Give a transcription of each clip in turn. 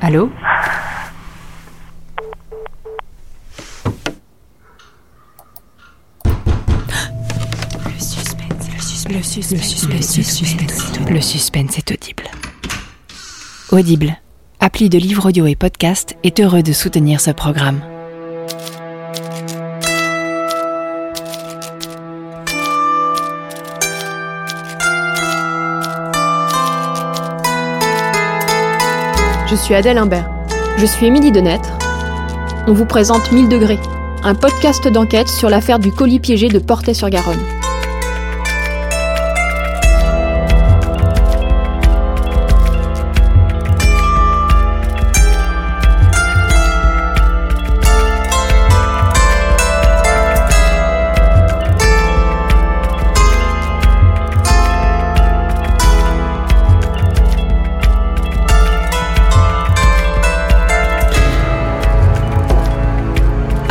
Allô Le suspense, le suspense, le suspense, le suspense, le suspense est audible. Audible, appli de livres audio et podcast, est heureux de soutenir ce programme. Je suis Adèle Imbert. Je suis Émilie Denêtre. On vous présente 1000 degrés, un podcast d'enquête sur l'affaire du colis piégé de Portet-sur-Garonne.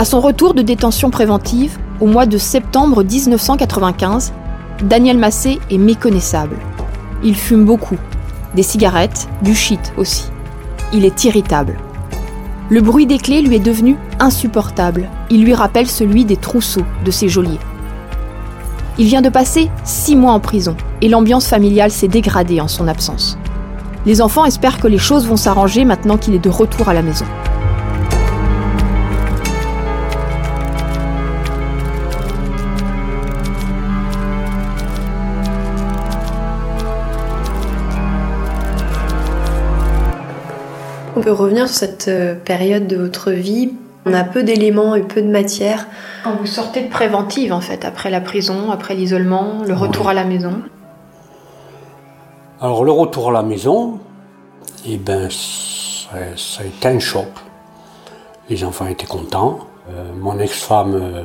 À son retour de détention préventive, au mois de septembre 1995, Daniel Massé est méconnaissable. Il fume beaucoup, des cigarettes, du shit aussi. Il est irritable. Le bruit des clés lui est devenu insupportable. Il lui rappelle celui des trousseaux de ses geôliers. Il vient de passer six mois en prison et l'ambiance familiale s'est dégradée en son absence. Les enfants espèrent que les choses vont s'arranger maintenant qu'il est de retour à la maison. On peut revenir sur cette euh, période de votre vie. On a peu d'éléments et peu de matière. Quand vous sortez de préventive, en fait, après la prison, après l'isolement, le retour à la maison Alors, le retour à la maison, eh ben, ça, ça a été un choc. Les enfants étaient contents. Euh, mon ex-femme euh,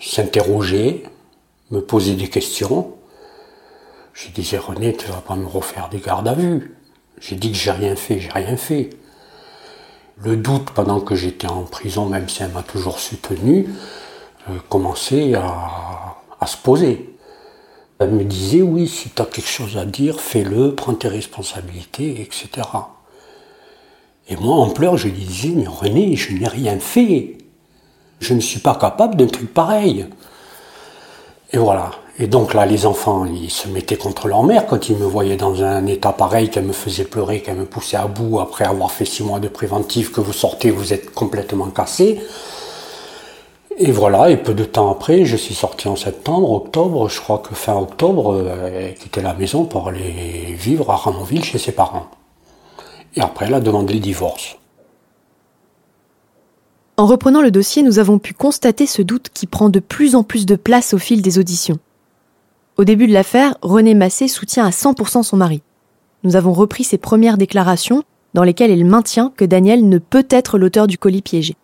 s'interrogeait, me posait des questions. Je disais, René, tu vas pas me refaire des gardes à vue. J'ai dit que j'ai rien fait, j'ai rien fait. Le doute pendant que j'étais en prison, même si elle m'a toujours soutenu, euh, commençait à, à, se poser. Elle me disait, oui, si tu as quelque chose à dire, fais-le, prends tes responsabilités, etc. Et moi, en pleurs, je lui disais, mais René, je n'ai rien fait. Je ne suis pas capable d'un truc pareil. Et voilà. Et donc là, les enfants, ils se mettaient contre leur mère quand ils me voyaient dans un état pareil, qu'elle me faisait pleurer, qu'elle me poussait à bout après avoir fait six mois de préventif, que vous sortez, vous êtes complètement cassé. Et voilà, et peu de temps après, je suis sorti en septembre, octobre, je crois que fin octobre, elle quittait la maison pour aller vivre à Ramonville chez ses parents. Et après, elle a demandé le divorce. En reprenant le dossier, nous avons pu constater ce doute qui prend de plus en plus de place au fil des auditions. Au début de l'affaire, René Massé soutient à 100% son mari. Nous avons repris ses premières déclarations dans lesquelles elle maintient que Daniel ne peut être l'auteur du colis piégé.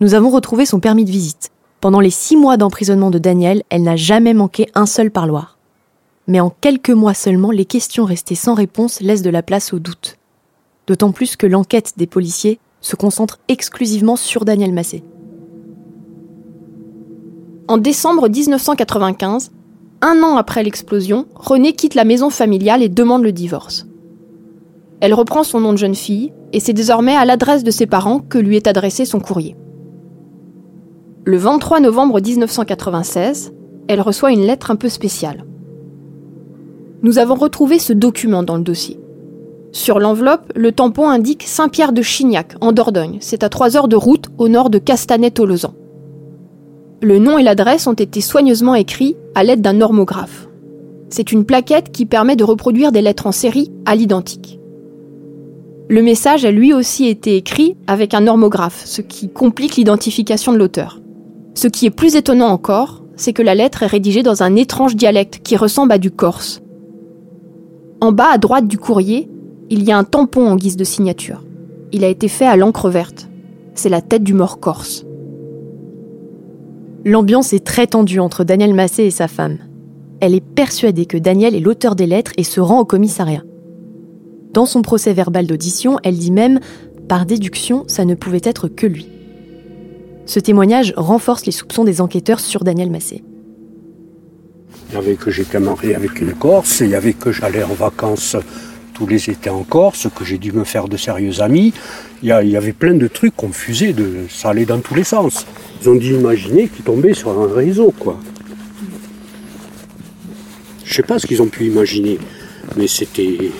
Nous avons retrouvé son permis de visite. Pendant les six mois d'emprisonnement de Daniel, elle n'a jamais manqué un seul parloir. Mais en quelques mois seulement, les questions restées sans réponse laissent de la place au doute. D'autant plus que l'enquête des policiers se concentre exclusivement sur Daniel Massé. En décembre 1995, un an après l'explosion, Renée quitte la maison familiale et demande le divorce. Elle reprend son nom de jeune fille et c'est désormais à l'adresse de ses parents que lui est adressé son courrier. Le 23 novembre 1996, elle reçoit une lettre un peu spéciale. Nous avons retrouvé ce document dans le dossier. Sur l'enveloppe, le tampon indique Saint-Pierre de Chignac, en Dordogne. C'est à 3 heures de route au nord de Castanet-Tolosan. Le nom et l'adresse ont été soigneusement écrits à l'aide d'un normographe. C'est une plaquette qui permet de reproduire des lettres en série à l'identique. Le message a lui aussi été écrit avec un normographe, ce qui complique l'identification de l'auteur. Ce qui est plus étonnant encore, c'est que la lettre est rédigée dans un étrange dialecte qui ressemble à du corse. En bas à droite du courrier, il y a un tampon en guise de signature. Il a été fait à l'encre verte. C'est la tête du mort corse. L'ambiance est très tendue entre Daniel Massé et sa femme. Elle est persuadée que Daniel est l'auteur des lettres et se rend au commissariat. Dans son procès verbal d'audition, elle dit même Par déduction, ça ne pouvait être que lui. Ce témoignage renforce les soupçons des enquêteurs sur Daniel Massé. Il y avait que j'étais marié avec une Corse, il y avait que j'allais en vacances tous les étés en Corse, que j'ai dû me faire de sérieux amis. Il y, avait plein de trucs de, ça allait dans tous les sens. Ils ont dû imaginer qu'ils tombaient sur un réseau, quoi. Je sais pas ce qu'ils ont pu imaginer, mais c'était,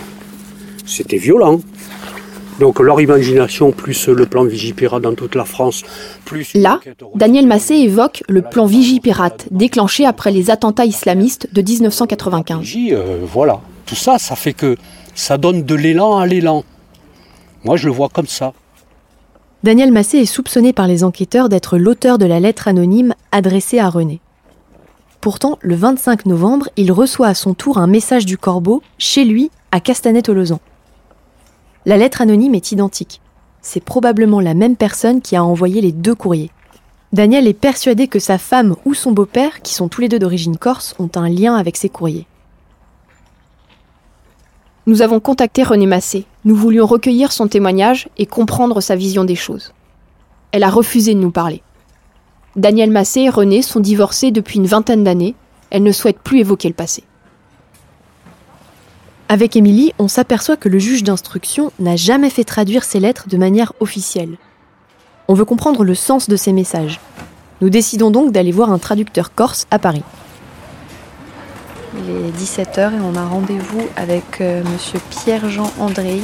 c'était violent. Donc leur imagination, plus le plan Vigipirate dans toute la France, plus... Là, Daniel Massé évoque le plan Vigipirate, déclenché après les attentats islamistes de 1995. Euh, voilà, tout ça, ça fait que ça donne de l'élan à l'élan. Moi, je le vois comme ça. Daniel Massé est soupçonné par les enquêteurs d'être l'auteur de la lettre anonyme adressée à René. Pourtant, le 25 novembre, il reçoit à son tour un message du corbeau chez lui à Castanet-Tolosan. La lettre anonyme est identique. C'est probablement la même personne qui a envoyé les deux courriers. Daniel est persuadé que sa femme ou son beau-père, qui sont tous les deux d'origine corse, ont un lien avec ces courriers. Nous avons contacté René Massé. Nous voulions recueillir son témoignage et comprendre sa vision des choses. Elle a refusé de nous parler. Daniel Massé et René sont divorcés depuis une vingtaine d'années. Elle ne souhaite plus évoquer le passé. Avec Émilie, on s'aperçoit que le juge d'instruction n'a jamais fait traduire ces lettres de manière officielle. On veut comprendre le sens de ces messages. Nous décidons donc d'aller voir un traducteur corse à Paris. Il est 17h et on a rendez-vous avec euh, monsieur Pierre-Jean André,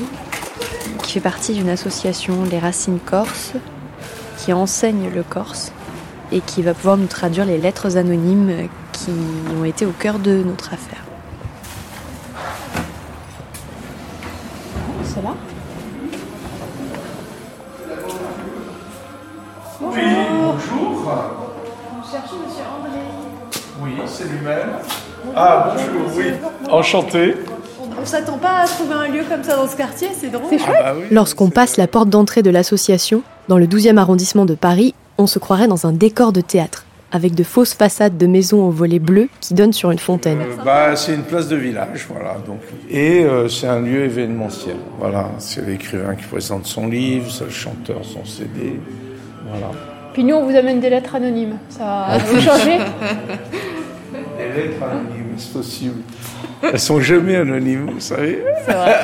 qui fait partie d'une association Les Racines Corse, qui enseigne le corse et qui va pouvoir nous traduire les lettres anonymes qui ont été au cœur de notre affaire. c'est là Oui, bonjour. Vous cherchez Monsieur André Oui, c'est lui-même. Ah, bonjour, oui. Enchanté. On s'attend pas à trouver un lieu comme ça dans ce quartier, c'est drôle. C'est chouette. Ah bah oui, Lorsqu'on passe la porte d'entrée de l'association, dans le 12e arrondissement de Paris, on se croirait dans un décor de théâtre, avec de fausses façades de maisons aux volets bleus qui donnent sur une fontaine. Euh, bah, c'est une place de village, voilà. Donc. Et euh, c'est un lieu événementiel. Voilà, c'est l'écrivain qui présente son livre, c'est le chanteur son CD. Voilà. Puis nous, on vous amène des lettres anonymes. Ça va vous lettres anonymes, c'est possible. Elles sont jamais anonymes, vous savez. C'est vrai.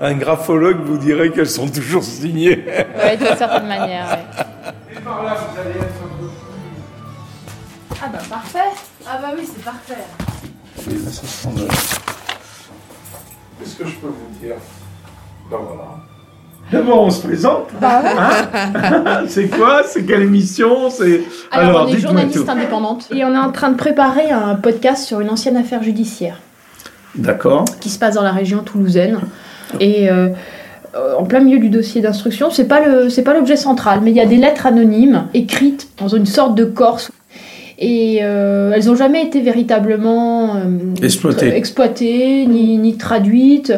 Un graphologue vous dirait qu'elles sont toujours signées. Ouais, d'une certaine manière, ouais. Et par là, vous allez être Ah bah parfait. Ah bah oui, c'est parfait. Oui, là, ça sent le- Qu'est-ce que je peux vous dire? Ben voilà. D'abord, on se présente. Hein c'est quoi C'est quelle émission C'est Alors, on est journaliste tout. indépendante et on est en train de préparer un podcast sur une ancienne affaire judiciaire D'accord. qui se passe dans la région toulousaine. Et euh, en plein milieu du dossier d'instruction, c'est pas le c'est pas l'objet central, mais il y a des lettres anonymes écrites dans une sorte de corse. Et euh, elles n'ont jamais été véritablement euh, Exploitées. exploitées, ni, ni traduites.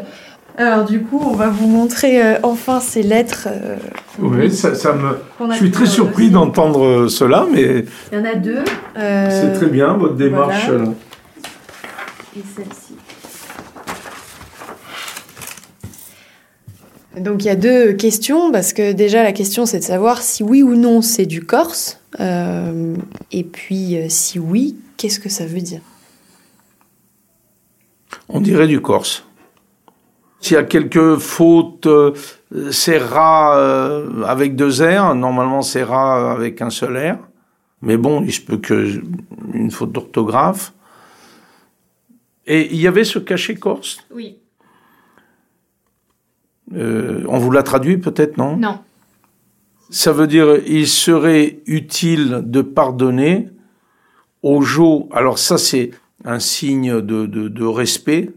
Alors du coup, on va vous montrer euh, enfin ces lettres. euh, Oui, ça, ça me. Je suis très surpris d'entendre euh, cela, mais Il y en a deux. euh, c'est très bien votre démarche. voilà. Et celle-ci. Donc il y a deux questions, parce que déjà la question c'est de savoir si oui ou non c'est du corse, euh, et puis si oui, qu'est-ce que ça veut dire? On dirait du Corse. S'il y a quelques fautes, euh, c'est rat euh, avec deux R. Normalement, c'est rat avec un seul R. Mais bon, il se peut que une faute d'orthographe. Et il y avait ce cachet corse? Oui. Euh, on vous l'a traduit peut-être, non? Non. Ça veut dire il serait utile de pardonner au Jo. Alors ça, c'est un signe de, de, de respect.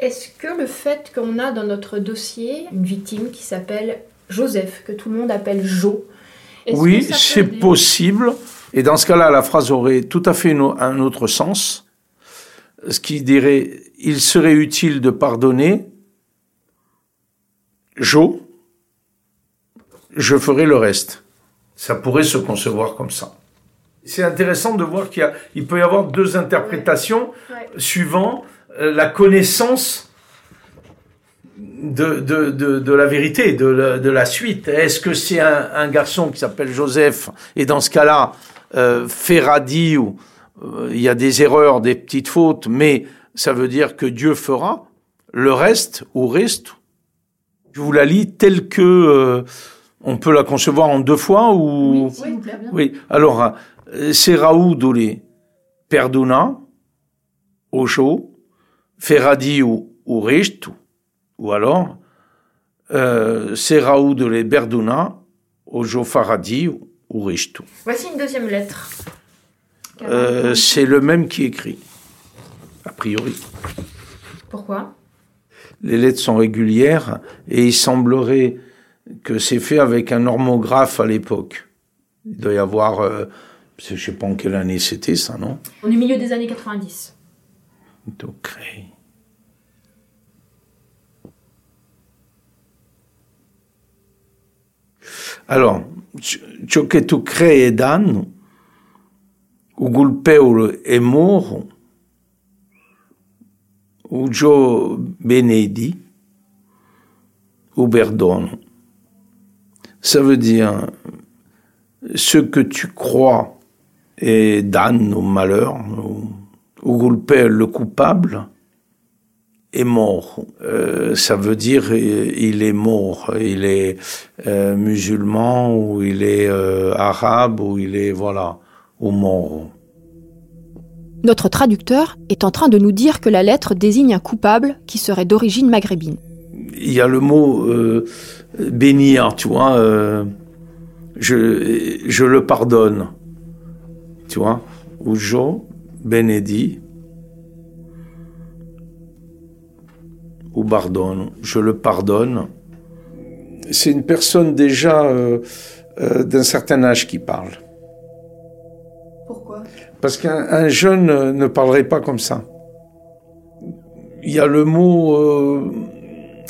Est-ce que le fait qu'on a dans notre dossier une victime qui s'appelle Joseph, que tout le monde appelle Jo, Oui, c'est aider possible. Et dans ce cas-là, la phrase aurait tout à fait une- un autre sens. Ce qui dirait, il serait utile de pardonner. Jo, je ferai le reste. Ça pourrait se concevoir comme ça. C'est intéressant de voir qu'il peut y avoir deux interprétations Ouais. suivant la connaissance de, de, de, de la vérité, de la, de la suite. Est-ce que c'est un, un garçon qui s'appelle Joseph et dans ce cas-là, euh, Ferradi, ou euh, il y a des erreurs, des petites fautes, mais ça veut dire que Dieu fera. Le reste, ou reste, je vous la lis telle que euh, on peut la concevoir en deux fois ou Oui, plaît, bien. oui. Alors, euh, Seraou dole perdona, ojo, feradi ou, ou richt, ou alors, euh, Seraou dole berduna, ojo faradi ou, ou richt. Voici une deuxième lettre. Euh, c'est le même qui écrit, a priori. Pourquoi? Les lettres sont régulières et il semblerait que c'est fait avec un normographe à l'époque. Il doit y avoir, euh, je sais pas en quelle année c'était ça, non? On est au milieu des années 90. Alors, ciò che tu crei è danno, o colpevole è moro, o gio benedi, ou perdono. Ça veut dire, ce que tu crois est danne ou malheur, ou, ou colpevole, le coupable, est mort. Euh, ça veut dire euh, il est mort. Il est euh, musulman ou il est euh, arabe ou il est voilà ou mort. Notre traducteur est en train de nous dire que la lettre désigne un coupable qui serait d'origine maghrébine. Il y a le mot bénir, tu vois. je je le pardonne, tu vois. Ou jo benedi ou pardonne. Je le pardonne. C'est une personne déjà euh, euh, d'un certain âge qui parle. Pourquoi? Parce qu'un un jeune euh, ne parlerait pas comme ça. Il y a le mot euh,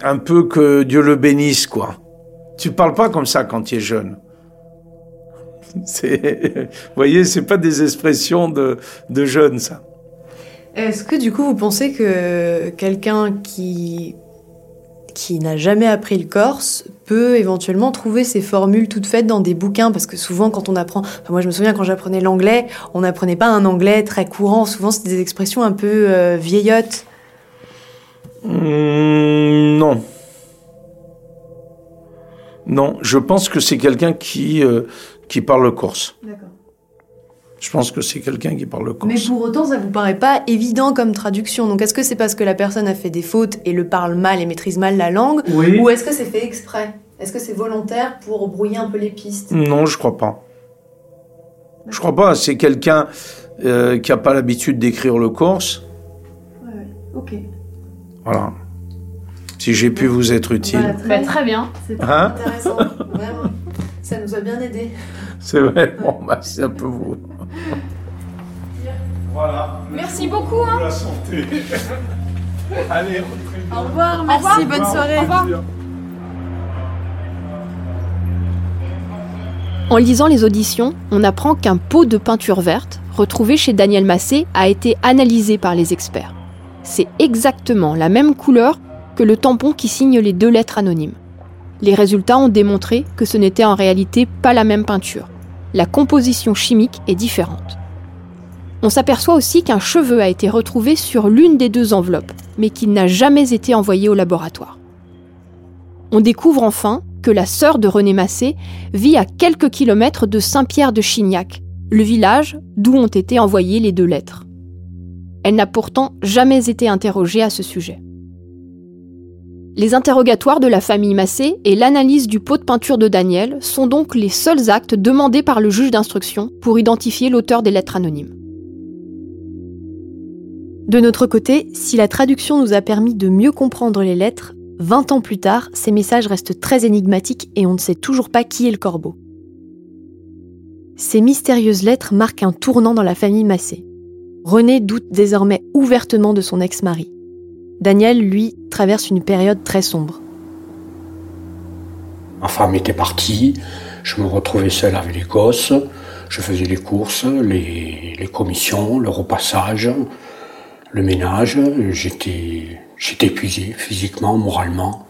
un peu que Dieu le bénisse, quoi. Tu parles pas comme ça quand tu es jeune. Vous voyez, c'est pas des expressions de, de jeunes, ça. Est-ce que du coup vous pensez que quelqu'un qui qui n'a jamais appris le corse peut éventuellement trouver ces formules toutes faites dans des bouquins? Parce que souvent quand on apprend enfin, moi je me souviens quand j'apprenais l'anglais on n'apprenait pas un anglais très courant souvent c'est des expressions un peu euh, vieillottes Hum, non. Non, je pense que c'est quelqu'un qui, euh, qui parle corse. D'accord. Je pense que c'est quelqu'un qui parle corse. mais pour autant ça vous paraît pas évident comme traduction donc est-ce que c'est parce que la personne a fait des fautes et le parle mal et maîtrise mal la langue Oui. ou est-ce que c'est fait exprès? Est-ce que c'est volontaire pour brouiller un peu les pistes? Non, je crois pas. Je crois pas. C'est quelqu'un euh, qui a pas l'habitude d'écrire le corse. ouais, ouais. ok Voilà. Si j'ai pu vous être utile. Voilà, Bah, très bien. C'est Hein intéressant, vraiment. Ça nous a bien aidé. C'est vrai. Bon, bah, c'est un peu vous. Voilà. Merci beaucoup. Hein. La santé. Allez, Au revoir, merci, bonne soirée. En lisant les auditions, on apprend qu'un pot de peinture verte, retrouvé chez Daniel Massé, a été analysé par les experts. C'est exactement la même couleur que le tampon qui signe les deux lettres anonymes. Les résultats ont démontré que ce n'était en réalité pas la même peinture. La composition chimique est différente. On s'aperçoit aussi qu'un cheveu a été retrouvé sur l'une des deux enveloppes, mais qu'il n'a jamais été envoyé au laboratoire. On découvre enfin que la sœur de René Massé vit à quelques kilomètres de Saint-Pierre de Chignac, le village d'où ont été envoyées les deux lettres. Elle n'a pourtant jamais été interrogée à ce sujet. Les interrogatoires de la famille Massé et l'analyse du pot de peinture de Daniel sont donc les seuls actes demandés par le juge d'instruction pour identifier l'auteur des lettres anonymes. De notre côté, si la traduction nous a permis de mieux comprendre les lettres, 20 ans plus tard, ces messages restent très énigmatiques et on ne sait toujours pas qui est le corbeau. Ces mystérieuses lettres marquent un tournant dans la famille Massé. René doute désormais ouvertement de son ex-mari. Daniel, lui, traverse une période très sombre. Ma femme était partie, je me retrouvais seul avec les gosses, je faisais les courses, les, les commissions, le repassage, le ménage. J'étais, j'étais épuisé physiquement, moralement.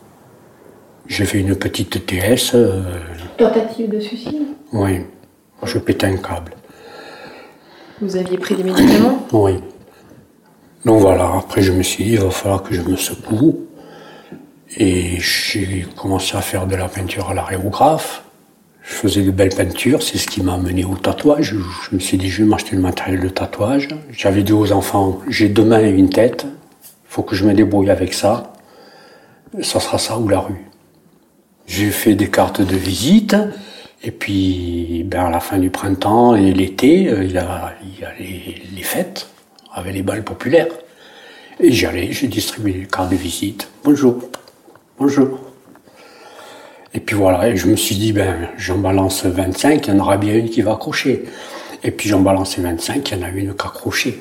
J'ai fait une petite TS. euh, Tentative de suicide? oui, je pétais un câble. Vous aviez pris des médicaments? Oui. Donc voilà, après je me suis dit, il va falloir que je me secoue. Et j'ai commencé à faire de la peinture à l'aérographe. Je faisais de belles peintures, c'est ce qui m'a amené au tatouage. Je me suis dit, je vais m'acheter le matériel de tatouage. J'avais dit aux enfants, j'ai deux mains et une tête, il faut que je me débrouille avec ça. Ça sera ça ou la rue. J'ai fait des cartes de visite, et puis ben, à la fin du printemps et l'été, euh, il y a, a les fêtes avec les balles populaires. Et j'y allais, j'ai distribué les cartes de visite. Bonjour, bonjour. Et puis voilà, je me suis dit, ben, j'en balance 25, il y en aura bien une qui va accrocher. Et puis j'en balance 25, il y en a une qui a accroché.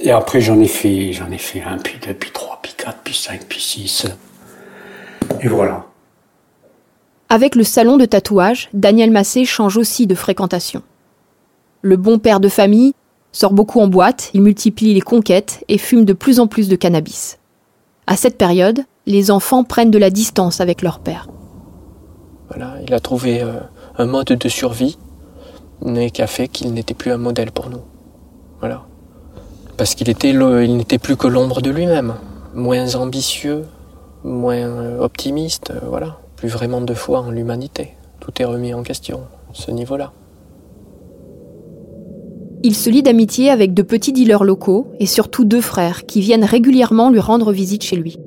Et après j'en ai fait, j'en ai fait un, puis deux, puis trois, puis quatre, puis cinq, puis six. Et voilà. Avec le salon de tatouage, Daniel Massé change aussi de fréquentation. Le bon père de famille sort beaucoup en boîte, il multiplie les conquêtes et fume de plus en plus de cannabis. À cette période, les enfants prennent de la distance avec leur père. Voilà, il a trouvé euh, un mode de survie, mais qui a fait qu'il n'était plus un modèle pour nous. Voilà. Parce qu'il n'était plus que l'ombre de lui-même, moins ambitieux, moins euh, optimiste, euh, voilà. Plus vraiment de foi en l'humanité. Tout est remis en question, ce niveau-là. Il se lie d'amitié avec de petits dealers locaux et surtout deux frères qui viennent régulièrement lui rendre visite chez lui.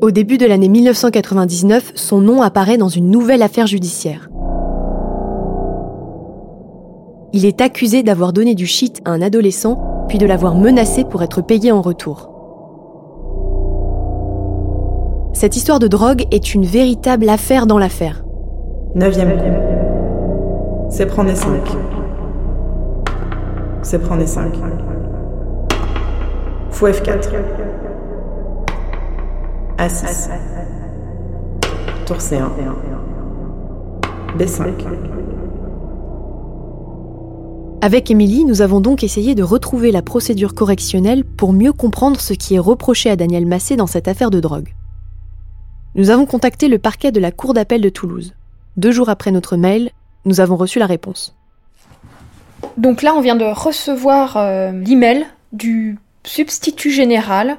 Au début de l'année 1999, son nom apparaît dans une nouvelle affaire judiciaire. Il est accusé d'avoir donné du shit à un adolescent, puis de l'avoir menacé pour être payé en retour. Cette histoire de drogue est une véritable affaire dans l'affaire. Neuvième coup. C'est prendre les 5. C'est prendre les 5. Fou F4. A6. Tour C1. B5. Avec Émilie, nous avons donc essayé de retrouver la procédure correctionnelle pour mieux comprendre ce qui est reproché à Daniel Massé dans cette affaire de drogue. Nous avons contacté le parquet de la Cour d'appel de Toulouse. Deux jours après notre mail, nous avons reçu la réponse. Donc là, on vient de recevoir euh, l'email du substitut général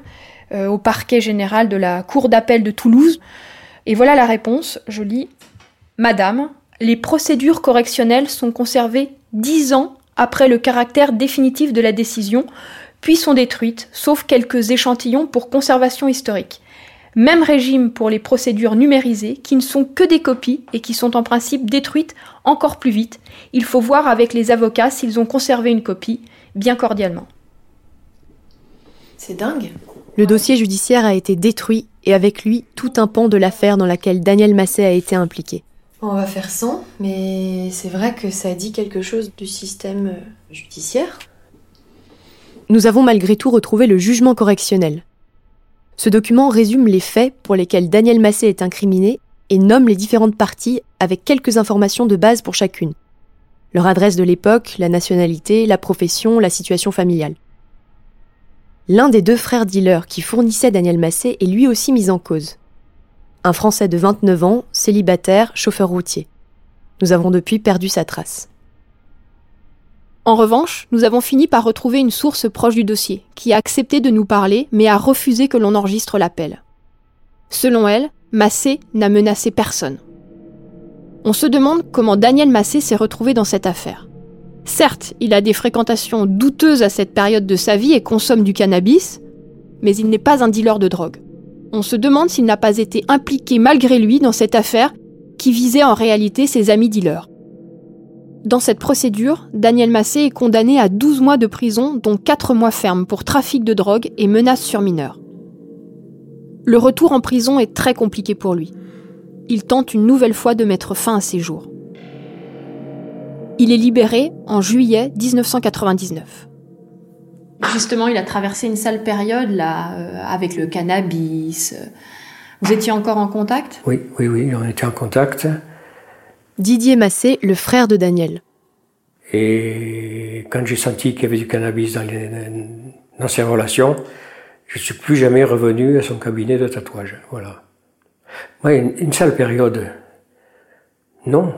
euh, au parquet général de la Cour d'appel de Toulouse. Et voilà la réponse. Je lis Madame, les procédures correctionnelles sont conservées dix ans après le caractère définitif de la décision, puis sont détruites, sauf quelques échantillons pour conservation historique. Même régime pour les procédures numérisées, qui ne sont que des copies et qui sont en principe détruites encore plus vite. Il faut voir avec les avocats s'ils ont conservé une copie, bien cordialement. C'est dingue. Le dossier judiciaire a été détruit et avec lui tout un pan de l'affaire dans laquelle Daniel Massé a été impliqué. On va faire 100, mais c'est vrai que ça dit quelque chose du système euh, judiciaire. Nous avons malgré tout retrouvé le jugement correctionnel. Ce document résume les faits pour lesquels Daniel Massé est incriminé et nomme les différentes parties avec quelques informations de base pour chacune. Leur adresse de l'époque, la nationalité, la profession, la situation familiale. L'un des deux frères dealers qui fournissait Daniel Massé est lui aussi mis en cause. Un Français de 29 ans, célibataire, chauffeur routier. Nous avons depuis perdu sa trace. En revanche, nous avons fini par retrouver une source proche du dossier, qui a accepté de nous parler, mais a refusé que l'on enregistre l'appel. Selon elle, Massé n'a menacé personne. On se demande comment Daniel Massé s'est retrouvé dans cette affaire. Certes, il a des fréquentations douteuses à cette période de sa vie et consomme du cannabis, mais il n'est pas un dealer de drogue. On se demande s'il n'a pas été impliqué malgré lui dans cette affaire qui visait en réalité ses amis dealers. Dans cette procédure, Daniel Massé est condamné à 12 mois de prison, dont 4 mois fermes pour trafic de drogue et menaces sur mineurs. Le retour en prison est très compliqué pour lui. Il tente une nouvelle fois de mettre fin à ses jours. Il est libéré en juillet 1999. Justement, il a traversé une sale période là, euh, avec le cannabis. Vous étiez encore en contact? Oui, oui, oui, on était en contact. Didier Massé, le frère de Daniel. Et quand j'ai senti qu'il y avait du cannabis dans, les, dans ces relations, je ne suis plus jamais revenu à son cabinet de tatouage. Voilà. Moi, une, une sale période, non.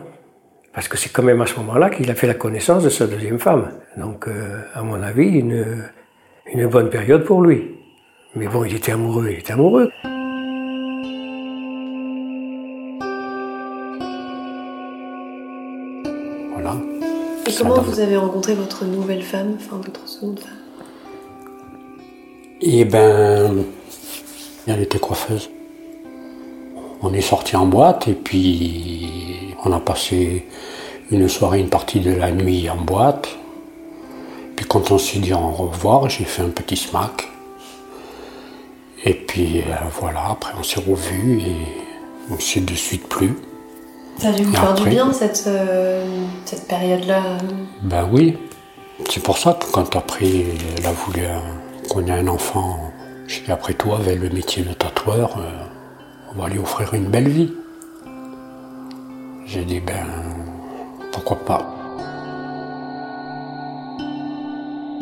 Parce que c'est quand même à ce moment-là qu'il a fait la connaissance de sa deuxième femme. Donc, euh, à mon avis, une, une bonne période pour lui. Mais bon, il était amoureux, il était amoureux. Et comment vous avez rencontré votre nouvelle femme, enfin votre seconde femme? Eh ben, elle était coiffeuse. On est sorti en boîte et puis on a passé une soirée, une partie de la nuit en boîte. Puis quand on s'est dit au revoir, j'ai fait un petit smack. Et puis euh, voilà, après on s'est revus et on s'est de suite plus. Ça a dû vous faire du bien cette, euh, cette période-là Ben oui, c'est pour ça que quand après elle a voulu euh, qu'on ait un enfant, j'ai dit après toi, avec le métier de tatoueur, euh, on va lui offrir une belle vie. J'ai dit ben pourquoi pas.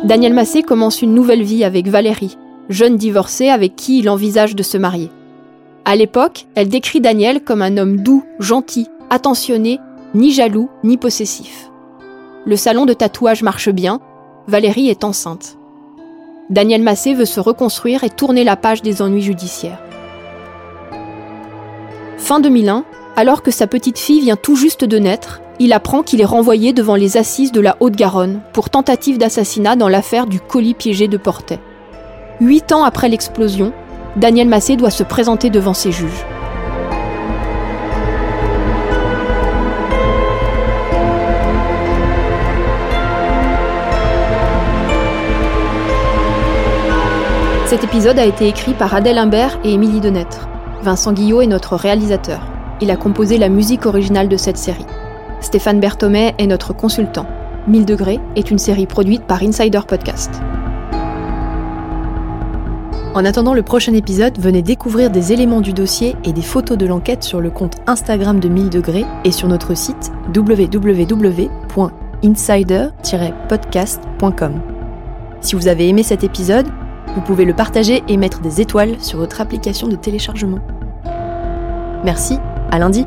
Daniel Massé commence une nouvelle vie avec Valérie, jeune divorcée avec qui il envisage de se marier. À l'époque, elle décrit Daniel comme un homme doux, gentil, attentionné, ni jaloux, ni possessif. Le salon de tatouage marche bien, Valérie est enceinte. Daniel Massé veut se reconstruire et tourner la page des ennuis judiciaires. Fin 2001, alors que sa petite fille vient tout juste de naître, il apprend qu'il est renvoyé devant les assises de la Haute-Garonne pour tentative d'assassinat dans l'affaire du colis piégé de Portet. Huit ans après l'explosion, Daniel Massé doit se présenter devant ses juges. Cet épisode a été écrit par Adèle Imbert et Émilie Denêtre. Vincent Guillot est notre réalisateur. Il a composé la musique originale de cette série. Stéphane Berthomet est notre consultant. 1000 degrés est une série produite par Insider Podcast. En attendant le prochain épisode, venez découvrir des éléments du dossier et des photos de l'enquête sur le compte Instagram de 1000 degrés et sur notre site www.insider-podcast.com. Si vous avez aimé cet épisode, vous pouvez le partager et mettre des étoiles sur votre application de téléchargement. Merci, à lundi